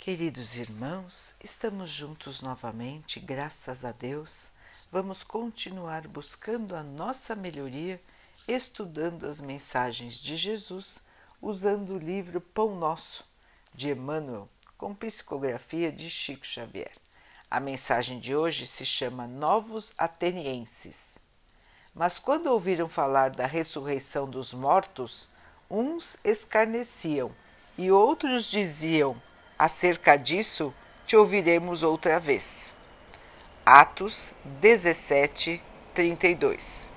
Queridos irmãos, estamos juntos novamente, graças a Deus. Vamos continuar buscando a nossa melhoria, estudando as mensagens de Jesus, usando o livro Pão Nosso, de Emmanuel, com psicografia de Chico Xavier. A mensagem de hoje se chama Novos Atenienses. Mas quando ouviram falar da ressurreição dos mortos, uns escarneciam e outros diziam Acerca disso te ouviremos outra vez. Atos 17, 32.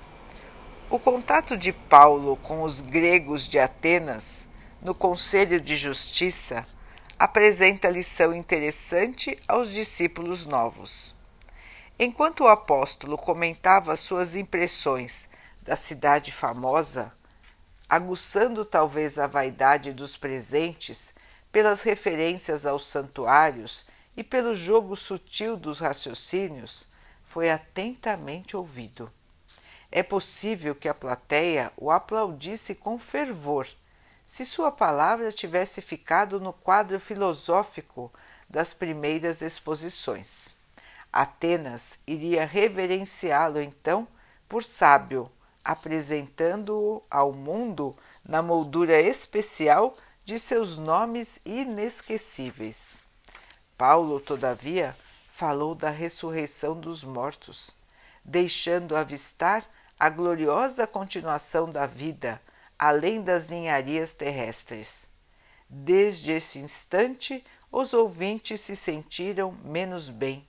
O contato de Paulo com os gregos de Atenas no Conselho de Justiça apresenta lição interessante aos discípulos novos. Enquanto o apóstolo comentava suas impressões da cidade famosa, aguçando talvez a vaidade dos presentes pelas referências aos santuários e pelo jogo sutil dos raciocínios, foi atentamente ouvido. É possível que a plateia o aplaudisse com fervor se sua palavra tivesse ficado no quadro filosófico das primeiras exposições. Atenas iria reverenciá-lo então por sábio, apresentando-o ao mundo na moldura especial de seus nomes inesquecíveis. Paulo, todavia, falou da ressurreição dos mortos, deixando avistar a gloriosa continuação da vida além das ninharias terrestres. Desde esse instante, os ouvintes se sentiram menos bem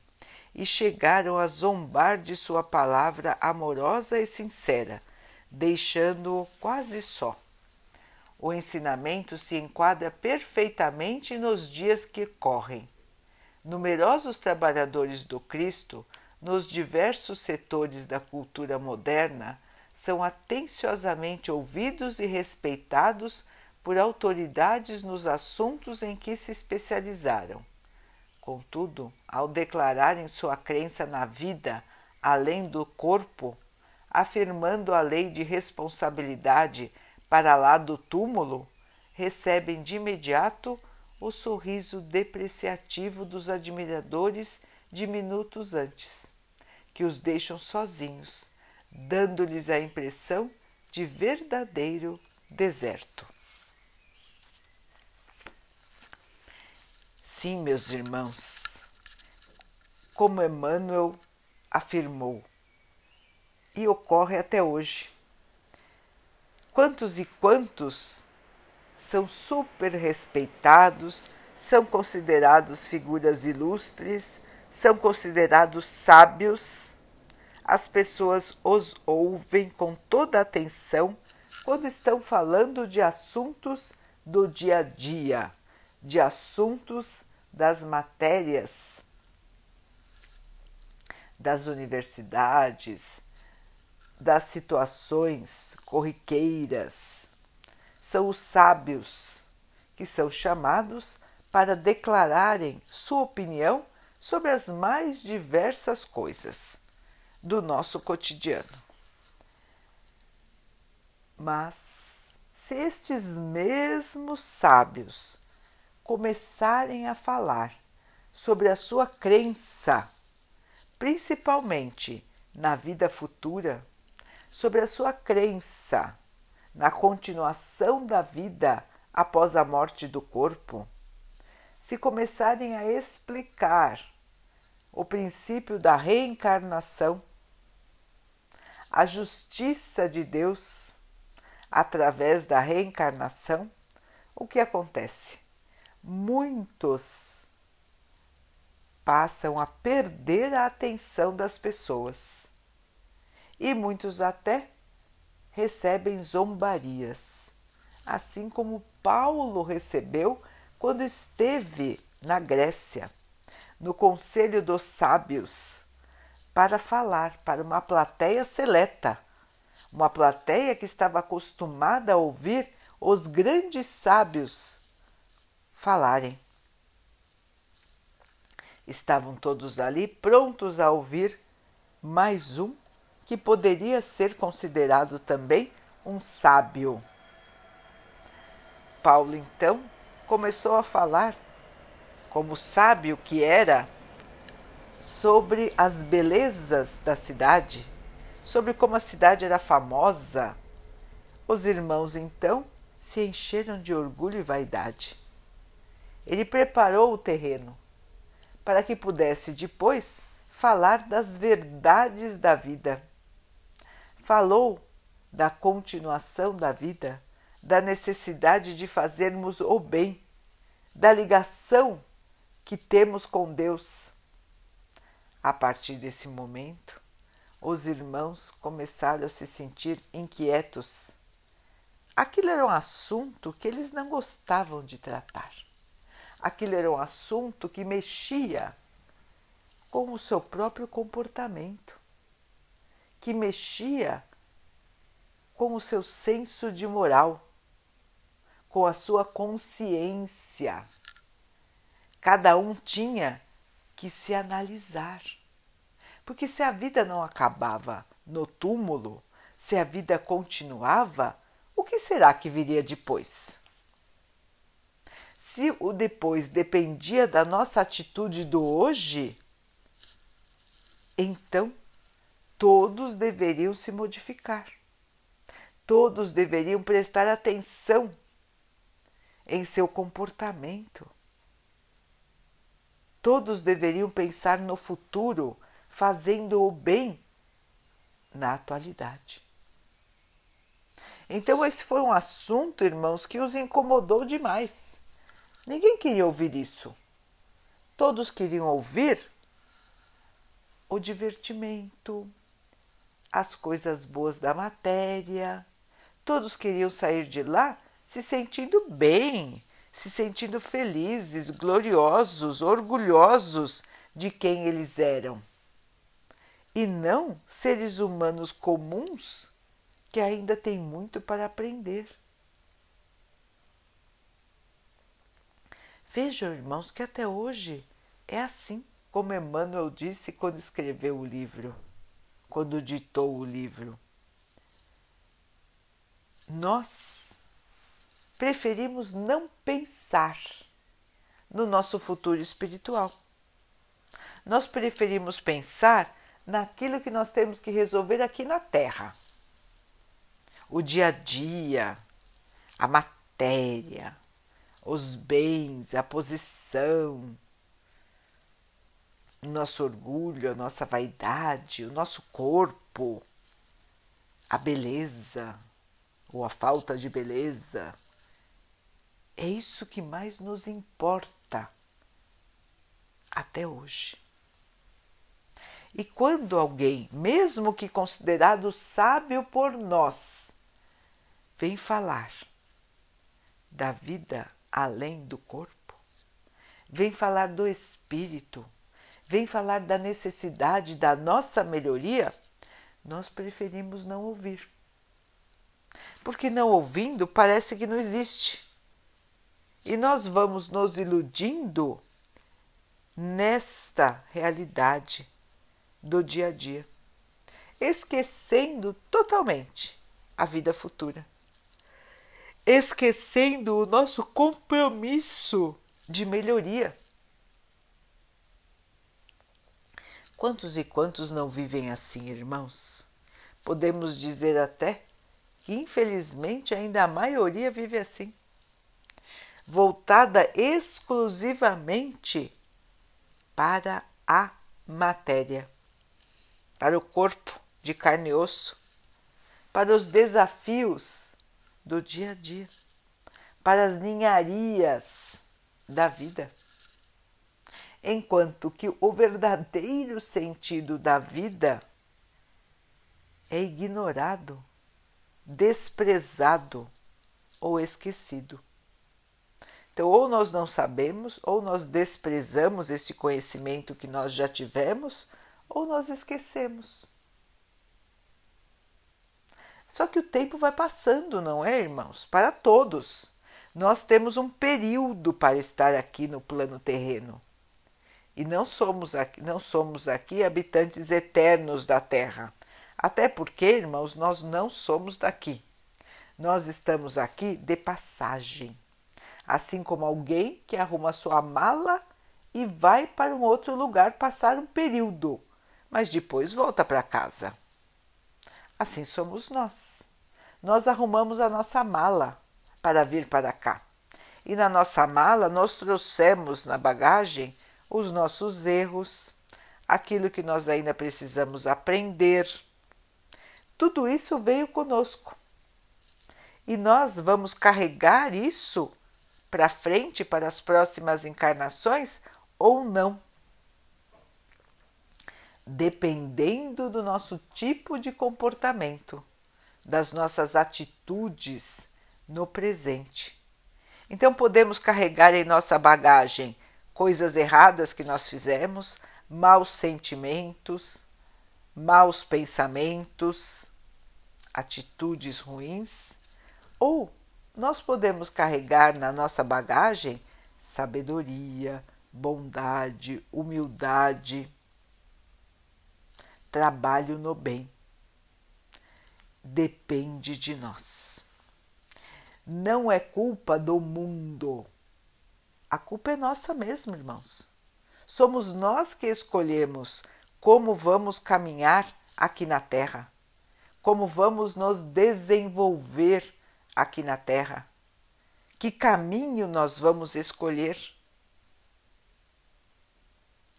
e chegaram a zombar de sua palavra amorosa e sincera, deixando-o quase só. O ensinamento se enquadra perfeitamente nos dias que correm. Numerosos trabalhadores do Cristo, nos diversos setores da cultura moderna, são atenciosamente ouvidos e respeitados por autoridades nos assuntos em que se especializaram. Contudo, ao declararem sua crença na vida além do corpo, afirmando a lei de responsabilidade para lá do túmulo, recebem de imediato o sorriso depreciativo dos admiradores de minutos antes, que os deixam sozinhos, dando-lhes a impressão de verdadeiro deserto. Sim, meus irmãos, como Emmanuel afirmou, e ocorre até hoje quantos e quantos são super respeitados, são considerados figuras ilustres, são considerados sábios. As pessoas os ouvem com toda atenção quando estão falando de assuntos do dia a dia, de assuntos das matérias das universidades, das situações corriqueiras. São os sábios que são chamados para declararem sua opinião sobre as mais diversas coisas do nosso cotidiano. Mas se estes mesmos sábios começarem a falar sobre a sua crença, principalmente na vida futura, sobre a sua crença na continuação da vida após a morte do corpo, se começarem a explicar o princípio da reencarnação, a justiça de Deus através da reencarnação, o que acontece? Muitos passam a perder a atenção das pessoas e muitos até recebem zombarias, assim como Paulo recebeu quando esteve na Grécia, no Conselho dos Sábios, para falar para uma plateia seleta, uma plateia que estava acostumada a ouvir os grandes sábios falarem. Estavam todos ali prontos a ouvir mais um que poderia ser considerado também um sábio. Paulo então começou a falar como sábio que era, sobre as belezas da cidade, sobre como a cidade era famosa, os irmãos então se encheram de orgulho e vaidade. Ele preparou o terreno para que pudesse depois falar das verdades da vida. Falou da continuação da vida, da necessidade de fazermos o bem, da ligação que temos com Deus. A partir desse momento, os irmãos começaram a se sentir inquietos. Aquilo era um assunto que eles não gostavam de tratar. Aquilo era um assunto que mexia com o seu próprio comportamento, que mexia com o seu senso de moral, com a sua consciência. Cada um tinha que se analisar. Porque se a vida não acabava no túmulo, se a vida continuava, o que será que viria depois? Se o depois dependia da nossa atitude do hoje, então todos deveriam se modificar. Todos deveriam prestar atenção em seu comportamento. Todos deveriam pensar no futuro, fazendo o bem na atualidade. Então, esse foi um assunto, irmãos, que os incomodou demais. Ninguém queria ouvir isso. Todos queriam ouvir o divertimento, as coisas boas da matéria. Todos queriam sair de lá se sentindo bem, se sentindo felizes, gloriosos, orgulhosos de quem eles eram. E não seres humanos comuns que ainda têm muito para aprender. Vejam, irmãos, que até hoje é assim, como Emmanuel disse quando escreveu o livro, quando ditou o livro. Nós preferimos não pensar no nosso futuro espiritual. Nós preferimos pensar naquilo que nós temos que resolver aqui na Terra. O dia a dia, a matéria, os bens, a posição, o nosso orgulho, a nossa vaidade, o nosso corpo, a beleza ou a falta de beleza. É isso que mais nos importa até hoje. E quando alguém, mesmo que considerado sábio por nós, vem falar da vida além do corpo, vem falar do espírito, vem falar da necessidade da nossa melhoria, nós preferimos não ouvir. Porque não ouvindo parece que não existe. E nós vamos nos iludindo nesta realidade do dia a dia, esquecendo totalmente a vida futura esquecendo o nosso compromisso de melhoria. Quantos e quantos não vivem assim, irmãos? Podemos dizer até que, infelizmente, ainda a maioria vive assim, voltada exclusivamente para a matéria, para o corpo de carne e osso, para os desafios do dia a dia, para as ninharias da vida. Enquanto que o verdadeiro sentido da vida é ignorado, desprezado ou esquecido. Então, ou nós não sabemos, ou nós desprezamos esse conhecimento que nós já tivemos, ou nós esquecemos. Só que o tempo vai passando, não é, irmãos? Para todos. Nós temos um período para estar aqui no plano terreno. E não somos aqui, não somos aqui habitantes eternos da terra. Até porque, irmãos, nós não somos daqui. Nós estamos aqui de passagem. Assim como alguém que arruma sua mala e vai para um outro lugar passar um período, mas depois volta para casa. Assim somos nós. Nós arrumamos a nossa mala para vir para cá. E na nossa mala nós trouxemos na bagagem os nossos erros, aquilo que nós ainda precisamos aprender. Tudo isso veio conosco. E nós vamos carregar isso para frente para as próximas encarnações ou não. Dependendo do nosso tipo de comportamento, das nossas atitudes no presente. Então, podemos carregar em nossa bagagem coisas erradas que nós fizemos, maus sentimentos, maus pensamentos, atitudes ruins, ou nós podemos carregar na nossa bagagem sabedoria, bondade, humildade, trabalho no bem. Depende de nós. Não é culpa do mundo. A culpa é nossa mesmo, irmãos. Somos nós que escolhemos como vamos caminhar aqui na Terra, como vamos nos desenvolver aqui na Terra, que caminho nós vamos escolher.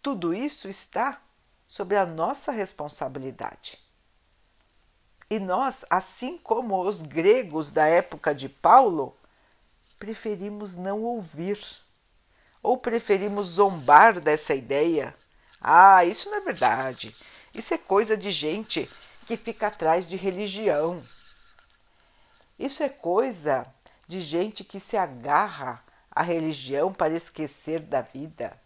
Tudo isso está sobre a nossa responsabilidade. E nós, assim como os gregos da época de Paulo, preferimos não ouvir ou preferimos zombar dessa ideia. Ah, isso não é verdade. Isso é coisa de gente que fica atrás de religião. Isso é coisa de gente que se agarra à religião para esquecer da vida.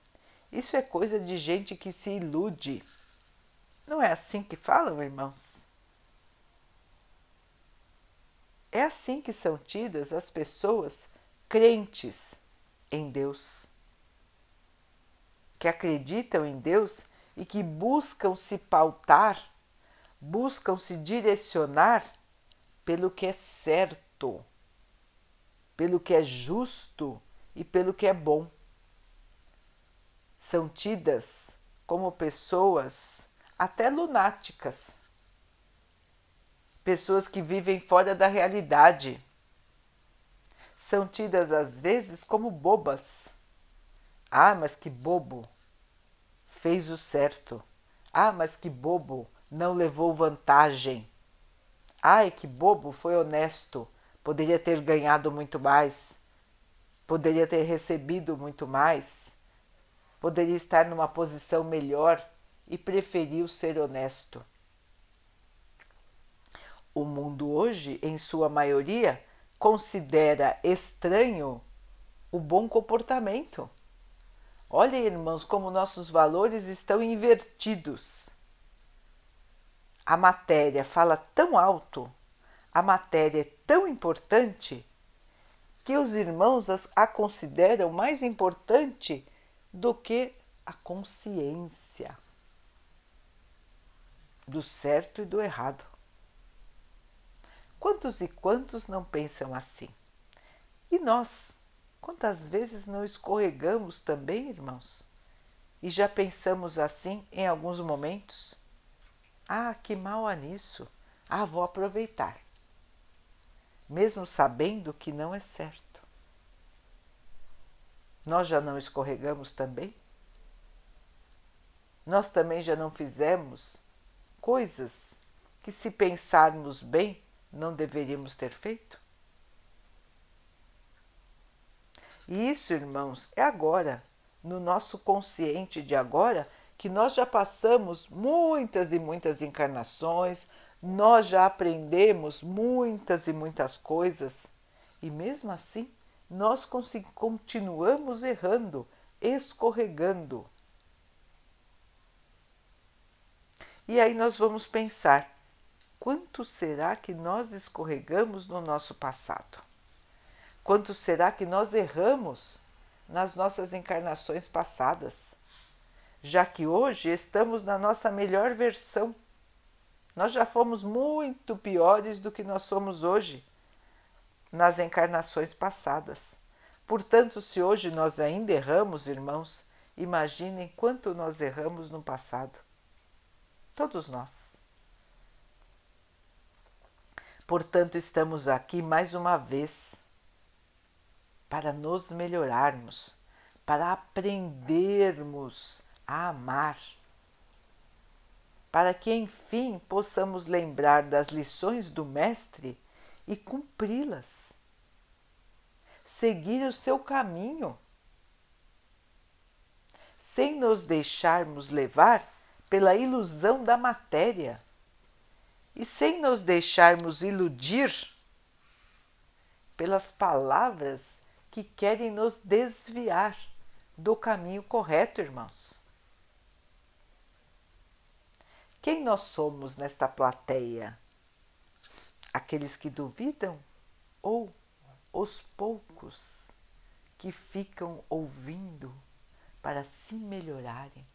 Isso é coisa de gente que se ilude. Não é assim que falam, irmãos? É assim que são tidas as pessoas crentes em Deus, que acreditam em Deus e que buscam se pautar, buscam se direcionar pelo que é certo, pelo que é justo e pelo que é bom são tidas como pessoas até lunáticas, pessoas que vivem fora da realidade. São tidas às vezes como bobas. Ah, mas que bobo! Fez o certo. Ah, mas que bobo! Não levou vantagem. Ai, que bobo! Foi honesto. Poderia ter ganhado muito mais. Poderia ter recebido muito mais poderia estar numa posição melhor e preferiu ser honesto. O mundo hoje, em sua maioria, considera estranho o bom comportamento. Olhem, irmãos, como nossos valores estão invertidos. A matéria fala tão alto, a matéria é tão importante, que os irmãos a consideram mais importante do que a consciência do certo e do errado. Quantos e quantos não pensam assim? E nós, quantas vezes não escorregamos também, irmãos? E já pensamos assim em alguns momentos? Ah, que mal há nisso! Ah, vou aproveitar. Mesmo sabendo que não é certo. Nós já não escorregamos também? Nós também já não fizemos coisas que, se pensarmos bem, não deveríamos ter feito? E isso, irmãos, é agora, no nosso consciente de agora, que nós já passamos muitas e muitas encarnações, nós já aprendemos muitas e muitas coisas, e mesmo assim nós continuamos errando, escorregando. E aí nós vamos pensar: quanto será que nós escorregamos no nosso passado? Quanto será que nós erramos nas nossas encarnações passadas? Já que hoje estamos na nossa melhor versão. Nós já fomos muito piores do que nós somos hoje nas encarnações passadas. Portanto, se hoje nós ainda erramos, irmãos, Imaginem quanto nós erramos no passado. Todos nós. Portanto, estamos aqui mais uma vez para nos melhorarmos, para aprendermos a amar, para que enfim possamos lembrar das lições do Mestre e cumpri-las. Seguir o seu caminho, sem nos deixarmos levar pela ilusão da matéria e sem nos deixarmos iludir pelas palavras que querem nos desviar do caminho correto, irmãos. Quem nós somos nesta plateia? Aqueles que duvidam ou os poucos que ficam ouvindo para se melhorarem?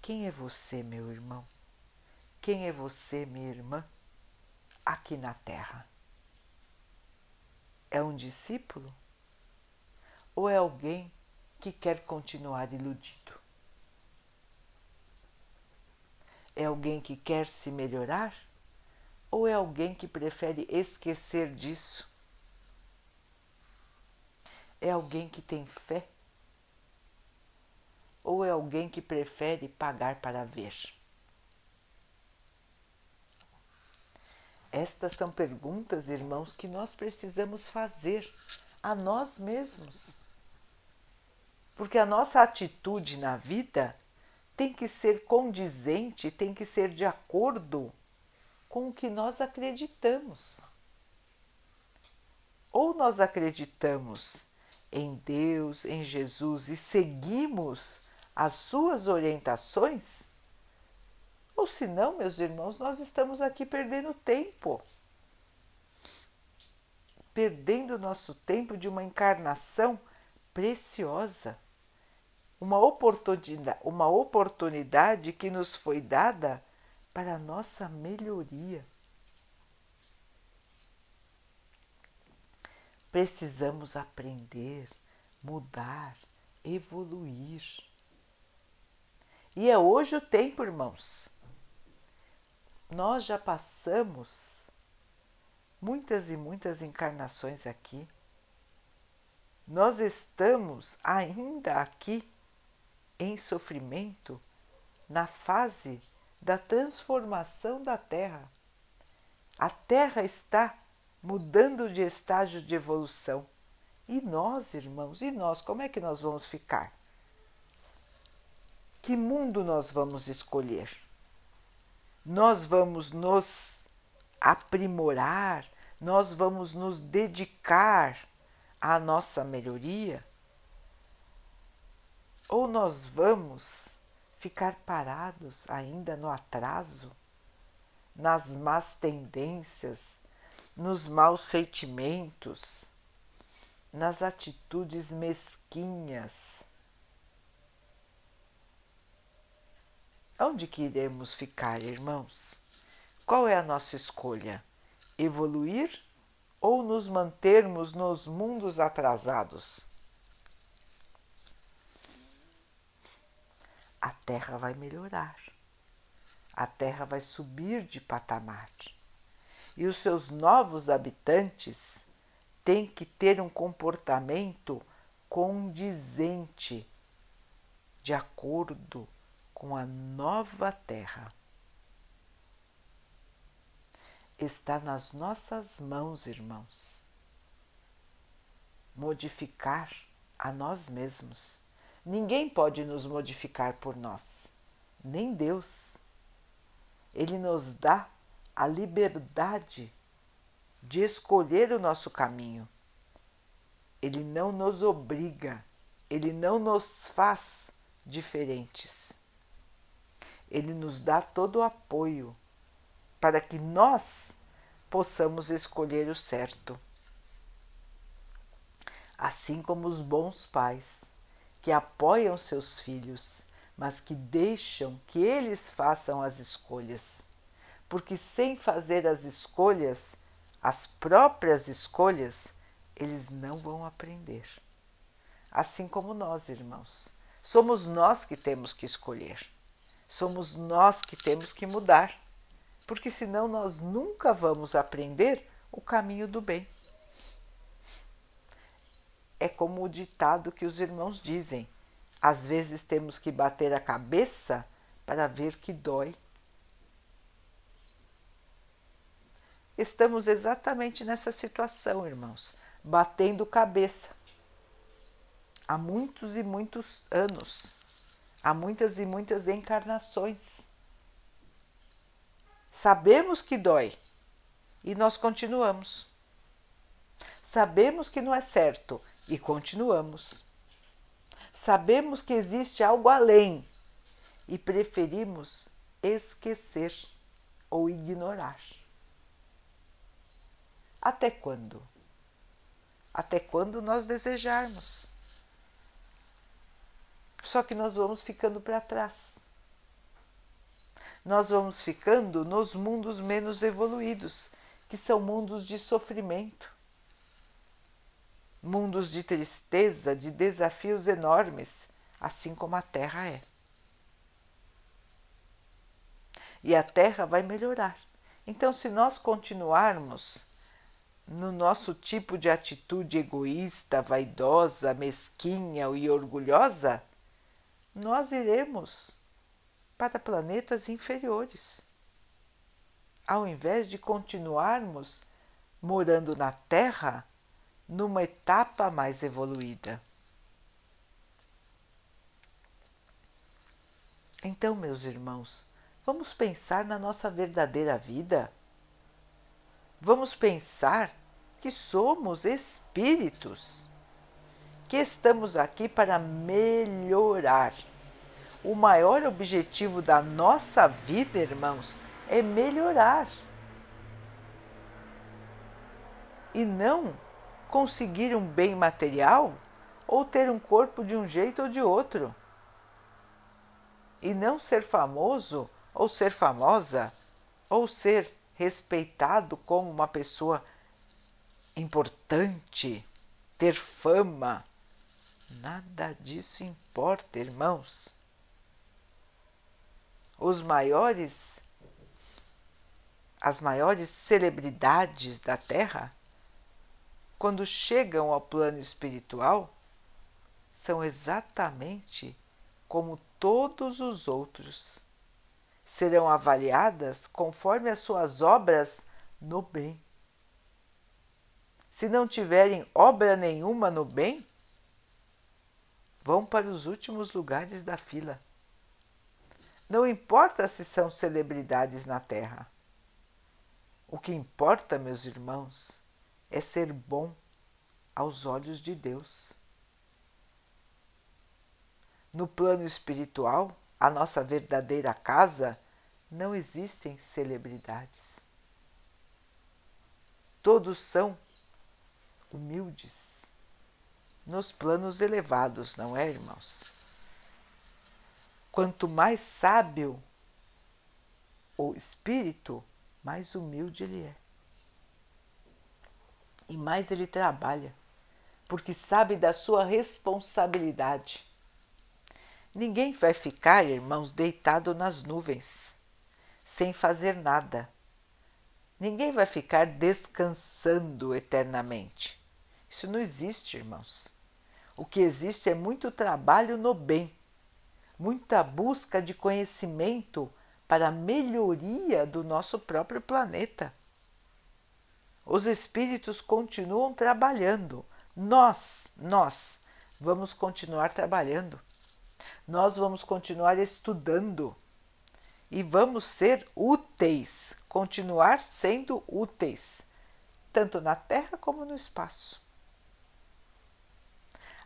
Quem é você, meu irmão? Quem é você, minha irmã, aqui na Terra? É um discípulo? Ou é alguém que quer continuar iludido? É alguém que quer se melhorar? Ou é alguém que prefere esquecer disso? É alguém que tem fé? Ou é alguém que prefere pagar para ver? Estas são perguntas, irmãos, que nós precisamos fazer a nós mesmos. Porque a nossa atitude na vida tem que ser condizente, tem que ser de acordo com o que nós acreditamos. Ou nós acreditamos em Deus, em Jesus e seguimos as suas orientações, ou se não, meus irmãos, nós estamos aqui perdendo tempo. Perdendo nosso tempo de uma encarnação preciosa. Uma oportunidade, uma oportunidade que nos foi dada para a nossa melhoria. Precisamos aprender, mudar, evoluir. E é hoje o tempo, irmãos nós já passamos muitas e muitas encarnações aqui. Nós estamos ainda aqui em sofrimento na fase da transformação da Terra. A Terra está mudando de estágio de evolução. E nós, irmãos, e nós, como é que nós vamos ficar? Que mundo nós vamos escolher? Nós vamos nos aprimorar, nós vamos nos dedicar à nossa melhoria? Ou nós vamos ficar parados ainda no atraso, nas más tendências, nos maus sentimentos, nas atitudes mesquinhas? Onde que iremos ficar, irmãos? Qual é a nossa escolha? Evoluir ou nos mantermos nos mundos atrasados? A Terra vai melhorar. A Terra vai subir de patamar. E os seus novos habitantes têm que ter um comportamento condizente, de acordo com a nova terra. Está nas nossas mãos, irmãos, modificar a nós mesmos. Ninguém pode nos modificar por nós, nem Deus. Ele nos dá a liberdade de escolher o nosso caminho. Ele não nos obriga, ele não nos faz diferentes. Ele nos dá todo o apoio para que nós possamos escolher o certo. Assim como os bons pais que apoiam seus filhos, mas que deixam que eles façam as escolhas. Porque sem fazer as escolhas, as próprias escolhas, eles não vão aprender. Assim como nós, irmãos, somos nós que temos que escolher, somos nós que temos que mudar, porque senão nós nunca vamos aprender o caminho do bem. É como o ditado que os irmãos dizem: às vezes temos que bater a cabeça para ver que dói. Estamos exatamente nessa situação, irmãos, batendo cabeça. Há muitos e muitos anos, há muitas e muitas encarnações. Sabemos que dói e nós continuamos. Sabemos que não é certo e continuamos. Sabemos que existe algo além e preferimos esquecer ou ignorar. Até quando? Até quando nós desejarmos. Só que nós vamos ficando para trás. Nós vamos ficando nos mundos menos evoluídos, que são mundos de sofrimento, mundos de tristeza, de desafios enormes, assim como a Terra é. E a Terra vai melhorar. Então, se nós continuarmos no nosso tipo de atitude egoísta, vaidosa, mesquinha e orgulhosa, nós iremos para planetas inferiores. Ao invés de continuarmos morando na Terra, numa etapa mais evoluída. Então, meus irmãos, vamos pensar na nossa verdadeira vida. Vamos pensar que somos espíritos, que estamos aqui para melhorar. O maior objetivo da nossa vida, irmãos, é melhorar. E não conseguir um bem material ou ter um corpo de um jeito ou de outro. E não ser famoso ou ser famosa ou ser respeitado como uma pessoa importante, ter fama. Nada disso importa, irmãos. Os maiores, as maiores celebridades da Terra quando chegam ao plano espiritual, são exatamente como todos os outros. Serão avaliadas conforme as suas obras no bem. Se não tiverem obra nenhuma no bem, vão para os últimos lugares da fila. Não importa se são celebridades na terra. O que importa, meus irmãos, é ser bom aos olhos de Deus. No plano espiritual, a nossa verdadeira casa, não existem celebridades. Todos são humildes nos planos elevados, não é, irmãos? Quanto mais sábio o espírito, mais humilde ele é e mais ele trabalha, porque sabe da sua responsabilidade. Ninguém vai ficar, irmãos, deitado nas nuvens, sem fazer nada. Ninguém vai ficar descansando eternamente. Isso não existe, irmãos. O que existe é muito trabalho no bem, muita busca de conhecimento para a melhoria do nosso próprio planeta. Os espíritos continuam trabalhando. Nós, nós vamos continuar trabalhando. Nós vamos continuar estudando e vamos ser úteis, continuar sendo úteis, tanto na Terra como no espaço.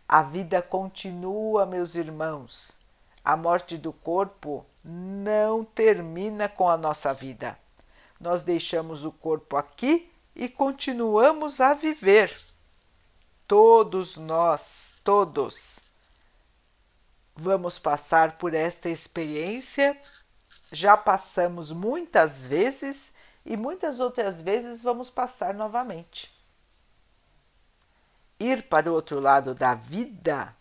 A vida continua, meus irmãos. A morte do corpo não termina com a nossa vida. Nós deixamos o corpo aqui e continuamos a viver. Todos nós, todos, vamos passar por esta experiência. Já passamos muitas vezes e muitas outras vezes vamos passar novamente. Ir para o outro lado da vida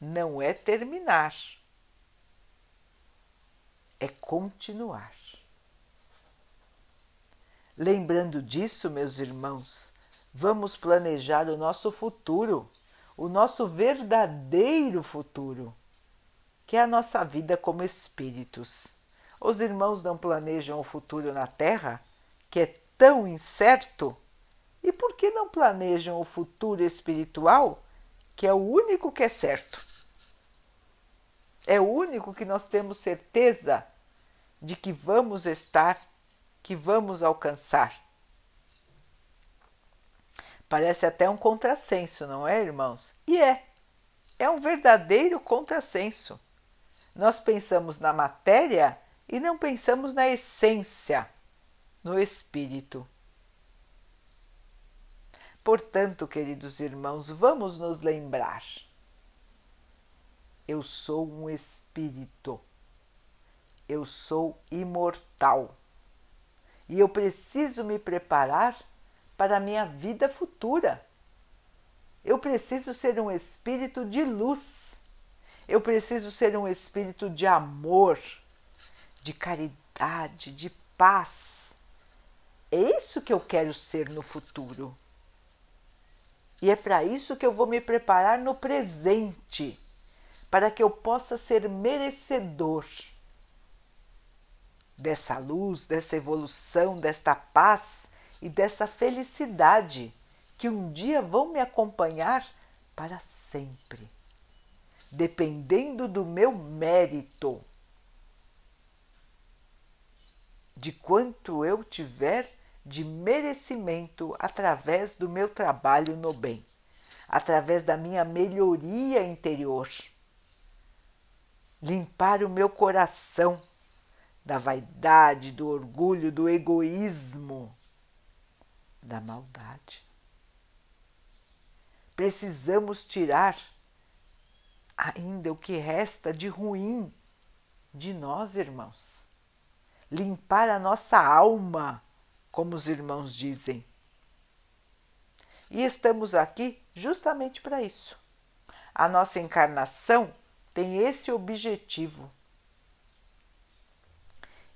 não é terminar, é continuar. Lembrando disso, meus irmãos, vamos planejar o nosso futuro, o nosso verdadeiro futuro, que é a nossa vida como espíritos. Os irmãos não planejam o futuro na Terra, que é tão incerto? E por que não planejam o futuro espiritual, que é o único que é certo? É o único que nós temos certeza de que vamos estar, que vamos alcançar. Parece até um contrassenso, não é, irmãos? E é. É um verdadeiro contrassenso. Nós pensamos na matéria e não pensamos na essência, no espírito. Portanto, queridos irmãos, vamos nos lembrar. Eu sou um espírito. Eu sou imortal. E eu preciso me preparar para a minha vida futura. Eu preciso ser um espírito de luz. Eu preciso ser um espírito de amor, de caridade, de paz. É isso que eu quero ser no futuro. E é para isso que eu vou me preparar no presente, para que eu possa ser merecedor dessa luz, dessa evolução, desta paz e dessa felicidade que um dia vão me acompanhar para sempre, dependendo do meu mérito, de quanto eu tiver de merecimento através do meu trabalho no bem, através da minha melhoria interior. Limpar o meu coração da vaidade, do orgulho, do egoísmo da maldade. Precisamos tirar ainda o que resta de ruim de nós, irmãos. Limpar a nossa alma, como os irmãos dizem. E estamos aqui justamente para isso. A nossa encarnação tem esse objetivo.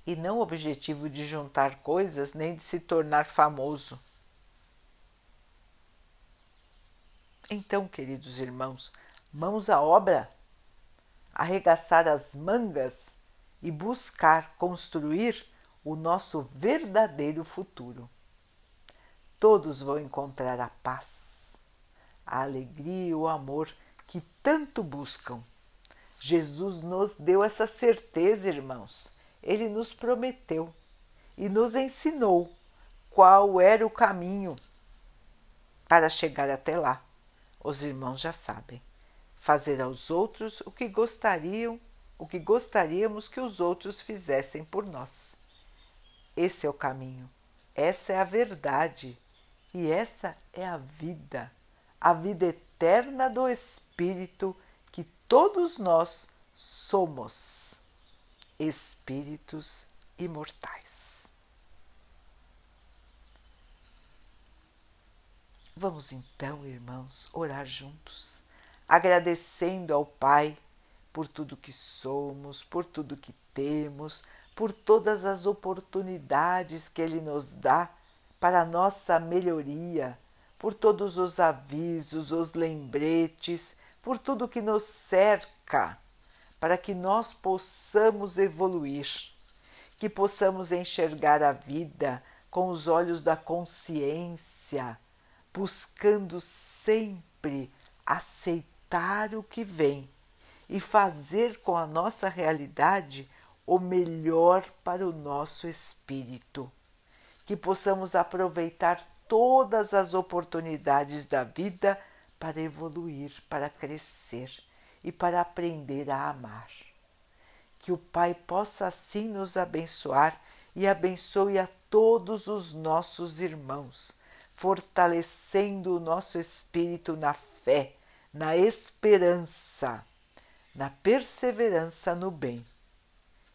E não o objetivo de juntar coisas nem de se tornar famoso Então, queridos irmãos, mãos à obra, arregaçar as mangas e buscar construir o nosso verdadeiro futuro. Todos vão encontrar a paz, a alegria e o amor que tanto buscam. Jesus nos deu essa certeza, irmãos. Ele nos prometeu e nos ensinou qual era o caminho para chegar até lá os irmãos já sabem. Fazer aos outros o que gostariam, o que gostaríamos que os outros fizessem por nós. Esse é o caminho, essa é a verdade. E essa é a vida, a vida eterna do Espírito que todos nós somos, espíritos imortais. Vamos então, irmãos, orar juntos, agradecendo ao Pai por tudo que somos, por tudo que temos, por todas as oportunidades que Ele nos dá para nossa melhoria, por todos os avisos, os lembretes, por tudo que nos cerca, para que nós possamos evoluir, que possamos enxergar a vida com os olhos da consciência buscando sempre aceitar o que vem e fazer com a nossa realidade o melhor para o nosso espírito. Que possamos aproveitar todas as oportunidades da vida para evoluir, para crescer e para aprender a amar. Que o Pai possa assim nos abençoar e abençoe a todos os nossos irmãos fortalecendo o nosso espírito na fé, na esperança, na perseverança no bem.